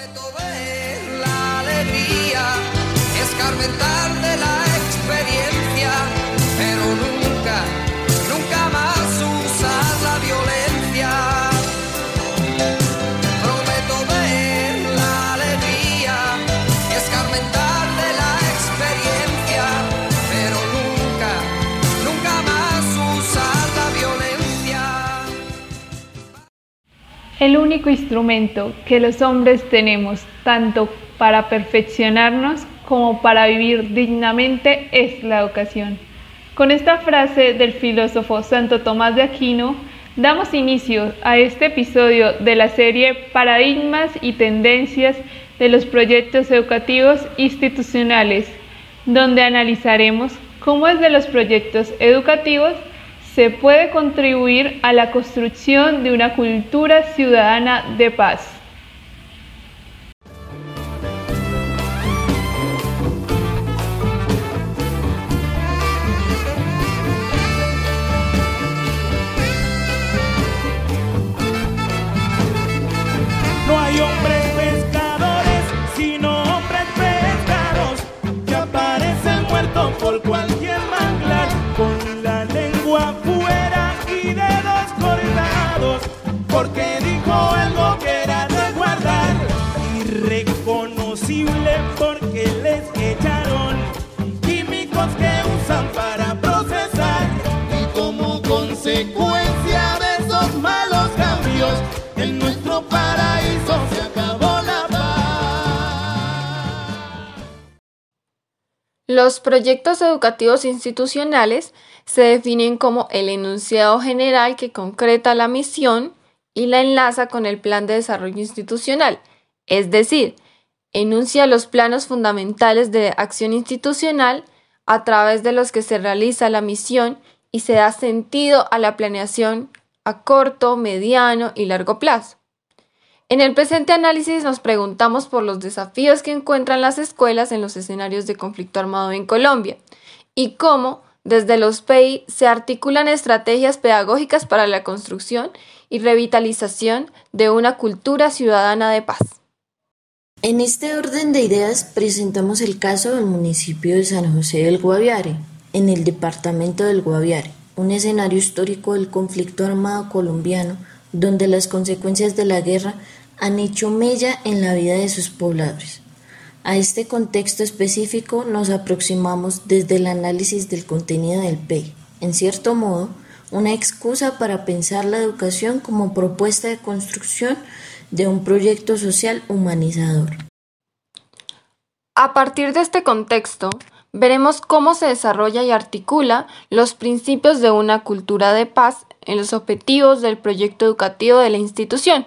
Prometo El único instrumento que los hombres tenemos tanto para perfeccionarnos como para vivir dignamente es la educación. Con esta frase del filósofo Santo Tomás de Aquino, damos inicio a este episodio de la serie Paradigmas y Tendencias de los Proyectos Educativos Institucionales, donde analizaremos cómo desde los proyectos educativos se puede contribuir a la construcción de una cultura ciudadana de paz. Los proyectos educativos institucionales se definen como el enunciado general que concreta la misión y la enlaza con el plan de desarrollo institucional, es decir, enuncia los planos fundamentales de acción institucional a través de los que se realiza la misión y se da sentido a la planeación a corto, mediano y largo plazo. En el presente análisis nos preguntamos por los desafíos que encuentran las escuelas en los escenarios de conflicto armado en Colombia y cómo desde los PEI se articulan estrategias pedagógicas para la construcción y revitalización de una cultura ciudadana de paz. En este orden de ideas presentamos el caso del municipio de San José del Guaviare, en el departamento del Guaviare, un escenario histórico del conflicto armado colombiano donde las consecuencias de la guerra han hecho mella en la vida de sus pobladores. A este contexto específico nos aproximamos desde el análisis del contenido del PEI, en cierto modo, una excusa para pensar la educación como propuesta de construcción de un proyecto social humanizador. A partir de este contexto, veremos cómo se desarrolla y articula los principios de una cultura de paz en los objetivos del proyecto educativo de la institución.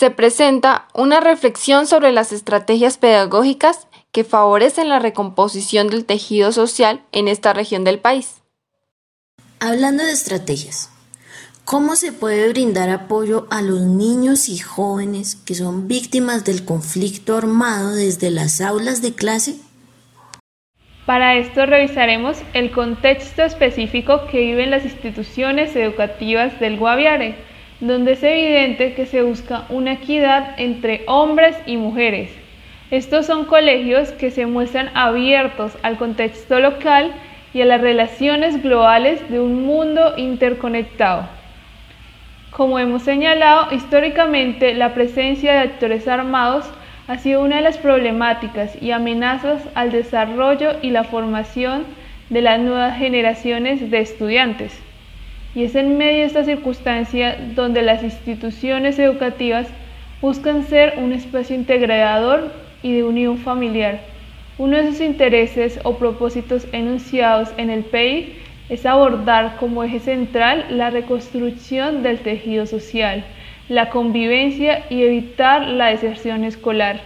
Se presenta una reflexión sobre las estrategias pedagógicas que favorecen la recomposición del tejido social en esta región del país. Hablando de estrategias, ¿cómo se puede brindar apoyo a los niños y jóvenes que son víctimas del conflicto armado desde las aulas de clase? Para esto revisaremos el contexto específico que viven las instituciones educativas del Guaviare, donde es evidente que se busca una equidad entre hombres y mujeres. Estos son colegios que se muestran abiertos al contexto local y a las relaciones globales de un mundo interconectado. Como hemos señalado, históricamente la presencia de actores armados ha sido una de las problemáticas y amenazas al desarrollo y la formación de las nuevas generaciones de estudiantes. Y es en medio de esta circunstancia donde las instituciones educativas buscan ser un espacio integrador y de unión familiar. Uno de sus intereses o propósitos enunciados en el PEI es abordar como eje central la reconstrucción del tejido social, la convivencia y evitar la deserción escolar.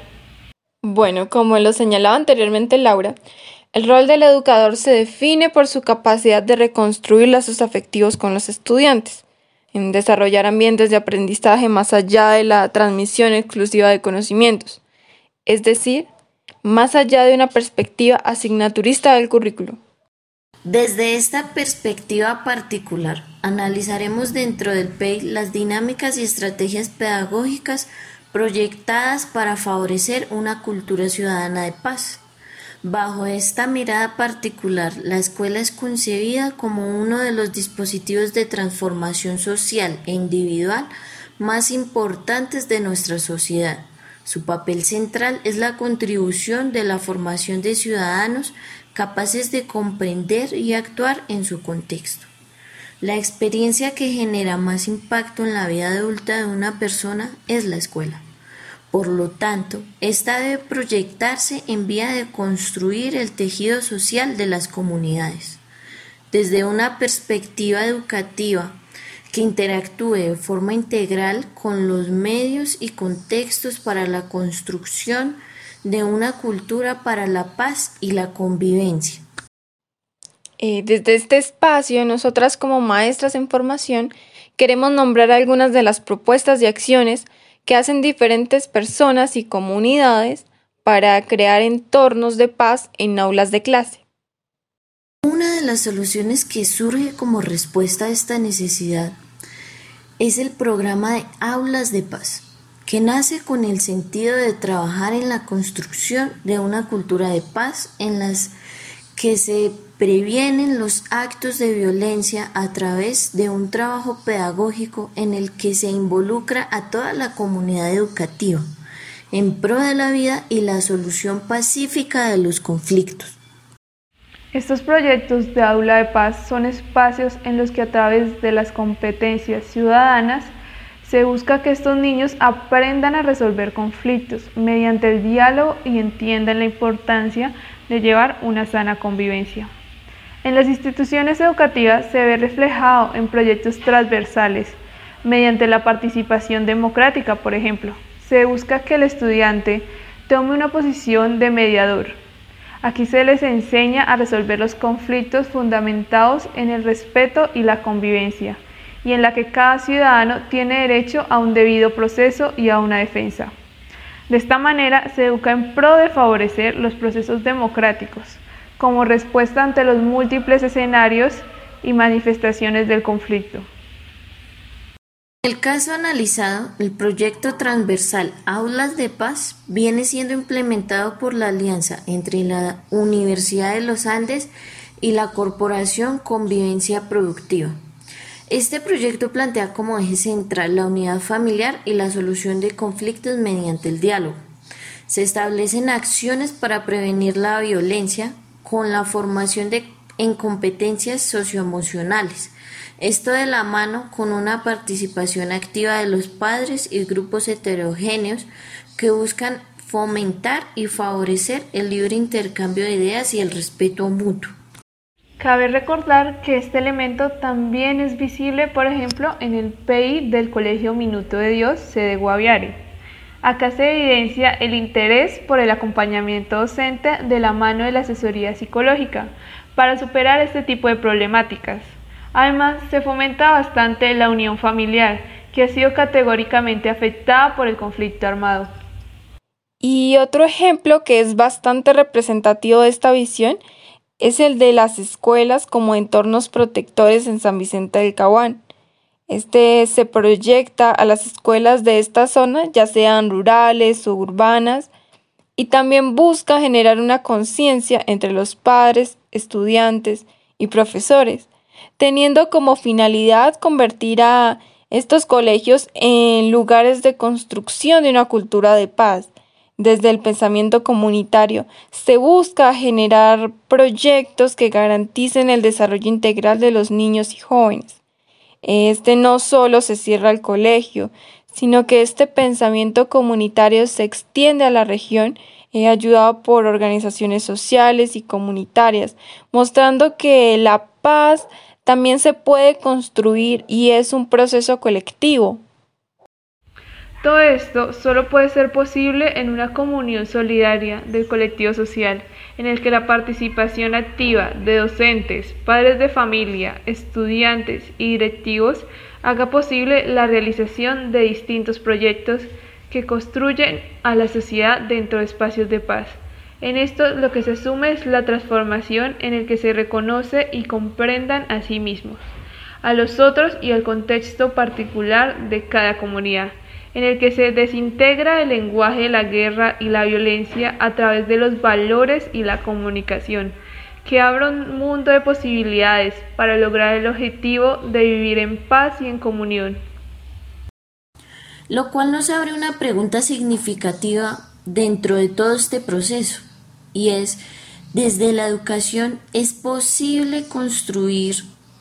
Bueno, como lo señalaba anteriormente Laura, el rol del educador se define por su capacidad de reconstruir lazos afectivos con los estudiantes, en desarrollar ambientes de aprendizaje más allá de la transmisión exclusiva de conocimientos, es decir, más allá de una perspectiva asignaturista del currículo. Desde esta perspectiva particular, analizaremos dentro del PEI las dinámicas y estrategias pedagógicas proyectadas para favorecer una cultura ciudadana de paz. Bajo esta mirada particular, la escuela es concebida como uno de los dispositivos de transformación social e individual más importantes de nuestra sociedad. Su papel central es la contribución de la formación de ciudadanos capaces de comprender y actuar en su contexto. La experiencia que genera más impacto en la vida adulta de una persona es la escuela. Por lo tanto, esta debe proyectarse en vía de construir el tejido social de las comunidades. Desde una perspectiva educativa que interactúe de forma integral con los medios y contextos para la construcción de una cultura para la paz y la convivencia. Eh, desde este espacio, nosotras como maestras en formación queremos nombrar algunas de las propuestas y acciones que hacen diferentes personas y comunidades para crear entornos de paz en aulas de clase. Una de las soluciones que surge como respuesta a esta necesidad es el programa de aulas de paz, que nace con el sentido de trabajar en la construcción de una cultura de paz en las que se previenen los actos de violencia a través de un trabajo pedagógico en el que se involucra a toda la comunidad educativa en pro de la vida y la solución pacífica de los conflictos. Estos proyectos de aula de paz son espacios en los que a través de las competencias ciudadanas se busca que estos niños aprendan a resolver conflictos mediante el diálogo y entiendan la importancia de llevar una sana convivencia. En las instituciones educativas se ve reflejado en proyectos transversales, mediante la participación democrática, por ejemplo. Se busca que el estudiante tome una posición de mediador. Aquí se les enseña a resolver los conflictos fundamentados en el respeto y la convivencia, y en la que cada ciudadano tiene derecho a un debido proceso y a una defensa. De esta manera se educa en pro de favorecer los procesos democráticos, como respuesta ante los múltiples escenarios y manifestaciones del conflicto. El caso analizado, el proyecto transversal Aulas de Paz viene siendo implementado por la alianza entre la Universidad de los Andes y la Corporación Convivencia Productiva. Este proyecto plantea como eje central la unidad familiar y la solución de conflictos mediante el diálogo. Se establecen acciones para prevenir la violencia, con la formación de, en competencias socioemocionales. Esto de la mano con una participación activa de los padres y grupos heterogéneos que buscan fomentar y favorecer el libre intercambio de ideas y el respeto mutuo. Cabe recordar que este elemento también es visible, por ejemplo, en el PI del Colegio Minuto de Dios, sede Guaviare. Acá se evidencia el interés por el acompañamiento docente de la mano de la asesoría psicológica para superar este tipo de problemáticas. Además, se fomenta bastante la unión familiar, que ha sido categóricamente afectada por el conflicto armado. Y otro ejemplo que es bastante representativo de esta visión es el de las escuelas como entornos protectores en San Vicente del Caguán. Este se proyecta a las escuelas de esta zona, ya sean rurales o urbanas, y también busca generar una conciencia entre los padres, estudiantes y profesores, teniendo como finalidad convertir a estos colegios en lugares de construcción de una cultura de paz. Desde el pensamiento comunitario se busca generar proyectos que garanticen el desarrollo integral de los niños y jóvenes. Este no solo se cierra al colegio, sino que este pensamiento comunitario se extiende a la región eh, ayudado por organizaciones sociales y comunitarias, mostrando que la paz también se puede construir y es un proceso colectivo. Todo esto solo puede ser posible en una comunión solidaria del colectivo social, en el que la participación activa de docentes, padres de familia, estudiantes y directivos haga posible la realización de distintos proyectos que construyen a la sociedad dentro de espacios de paz. En esto lo que se asume es la transformación en el que se reconoce y comprendan a sí mismos, a los otros y al contexto particular de cada comunidad en el que se desintegra el lenguaje de la guerra y la violencia a través de los valores y la comunicación, que abra un mundo de posibilidades para lograr el objetivo de vivir en paz y en comunión. Lo cual nos abre una pregunta significativa dentro de todo este proceso, y es, desde la educación, ¿es posible construir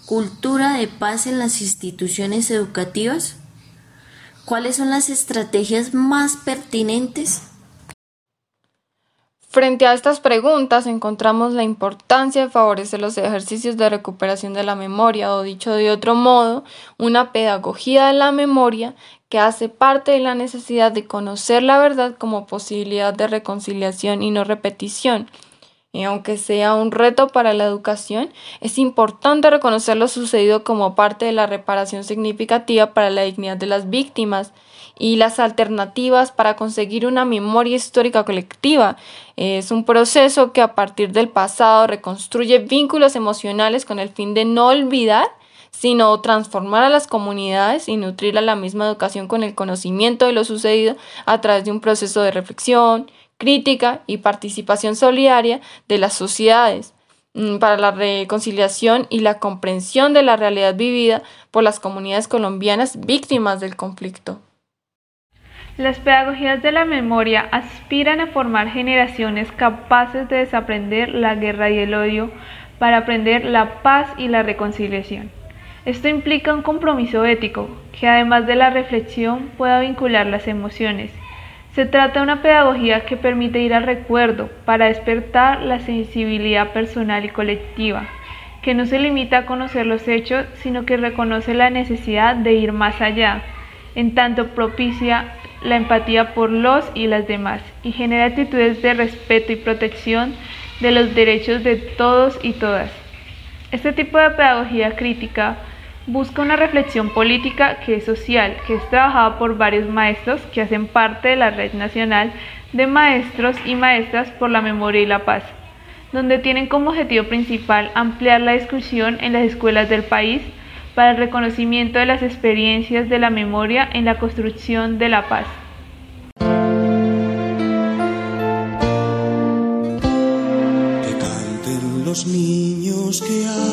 cultura de paz en las instituciones educativas? ¿Cuáles son las estrategias más pertinentes? Frente a estas preguntas encontramos la importancia de favorecer los ejercicios de recuperación de la memoria o dicho de otro modo, una pedagogía de la memoria que hace parte de la necesidad de conocer la verdad como posibilidad de reconciliación y no repetición. Y aunque sea un reto para la educación, es importante reconocer lo sucedido como parte de la reparación significativa para la dignidad de las víctimas y las alternativas para conseguir una memoria histórica colectiva. Es un proceso que a partir del pasado reconstruye vínculos emocionales con el fin de no olvidar sino transformar a las comunidades y nutrir a la misma educación con el conocimiento de lo sucedido a través de un proceso de reflexión, crítica y participación solidaria de las sociedades mm, para la reconciliación y la comprensión de la realidad vivida por las comunidades colombianas víctimas del conflicto. Las pedagogías de la memoria aspiran a formar generaciones capaces de desaprender la guerra y el odio para aprender la paz y la reconciliación. Esto implica un compromiso ético que además de la reflexión pueda vincular las emociones. Se trata de una pedagogía que permite ir al recuerdo para despertar la sensibilidad personal y colectiva, que no se limita a conocer los hechos, sino que reconoce la necesidad de ir más allá, en tanto propicia la empatía por los y las demás y genera actitudes de respeto y protección de los derechos de todos y todas. Este tipo de pedagogía crítica busca una reflexión política que es social, que es trabajada por varios maestros que hacen parte de la Red Nacional de Maestros y Maestras por la Memoria y la Paz, donde tienen como objetivo principal ampliar la discusión en las escuelas del país para el reconocimiento de las experiencias de la memoria en la construcción de la paz. Que canten los niños, que alcen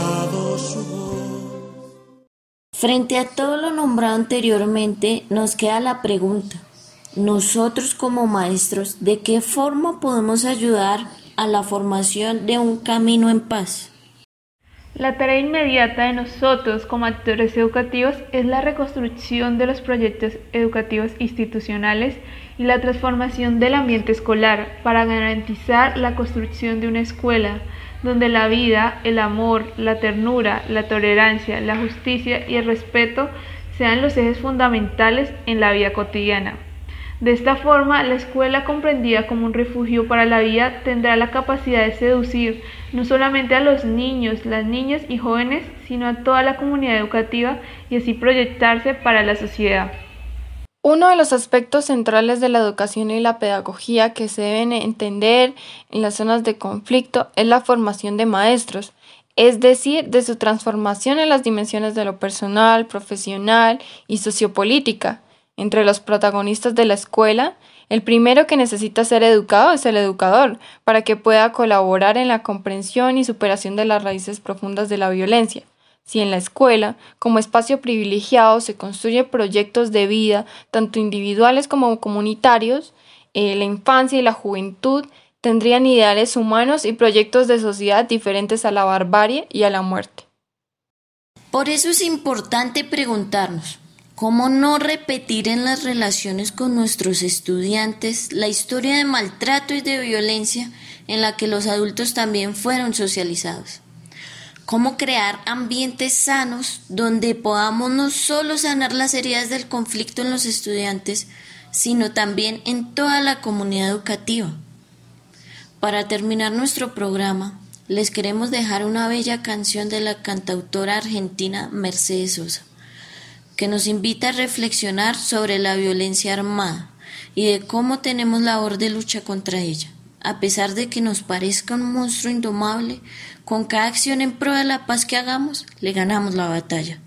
Frente a todo lo nombrado anteriormente, nos queda la pregunta. Nosotros como maestros, ¿de qué forma podemos ayudar a la formación de un camino en paz? La tarea inmediata de nosotros como actores educativos es la reconstrucción de los proyectos educativos institucionales y la transformación del ambiente escolar para garantizar la construcción de una escuela donde la vida, el amor, la ternura, la tolerancia, la justicia y el respeto sean los ejes fundamentales en la vida cotidiana. De esta forma, la escuela comprendida como un refugio para la vida tendrá la capacidad de seducir no solamente a los niños, las niñas y jóvenes, sino a toda la comunidad educativa y así proyectarse para la sociedad. Uno de los aspectos centrales de la educación y la pedagogía que se deben entender en las zonas de conflicto es la formación de maestros, es decir, de su transformación en las dimensiones de lo personal, profesional y sociopolítica entre los protagonistas de la escuela, el primero que necesita ser educado es el educador, para que pueda colaborar en la comprensión y superación de las raíces profundas de la violencia. Si en la escuela, como espacio privilegiado, se construyen proyectos de vida, tanto individuales como comunitarios, eh, la infancia y la juventud tendrían ideales humanos y proyectos de sociedad diferentes a la barbarie y a la muerte. Por eso es importante preguntarnos, ¿Cómo no repetir en las relaciones con nuestros estudiantes la historia de maltrato y de violencia en la que los adultos también fueron socializados? Cómo crear ambientes sanos donde podamos no solo sanar las heridas del conflicto en los estudiantes, sino también en toda la comunidad educativa. Para terminar nuestro programa, les queremos dejar una bella canción de la cantautora argentina Mercedes Sosa, que nos invita a reflexionar sobre la violencia armada y de cómo tenemos labor de lucha contra ella. A pesar de que nos parezca un monstruo indomable, con cada acción en pro de la paz que hagamos, le ganamos la batalla.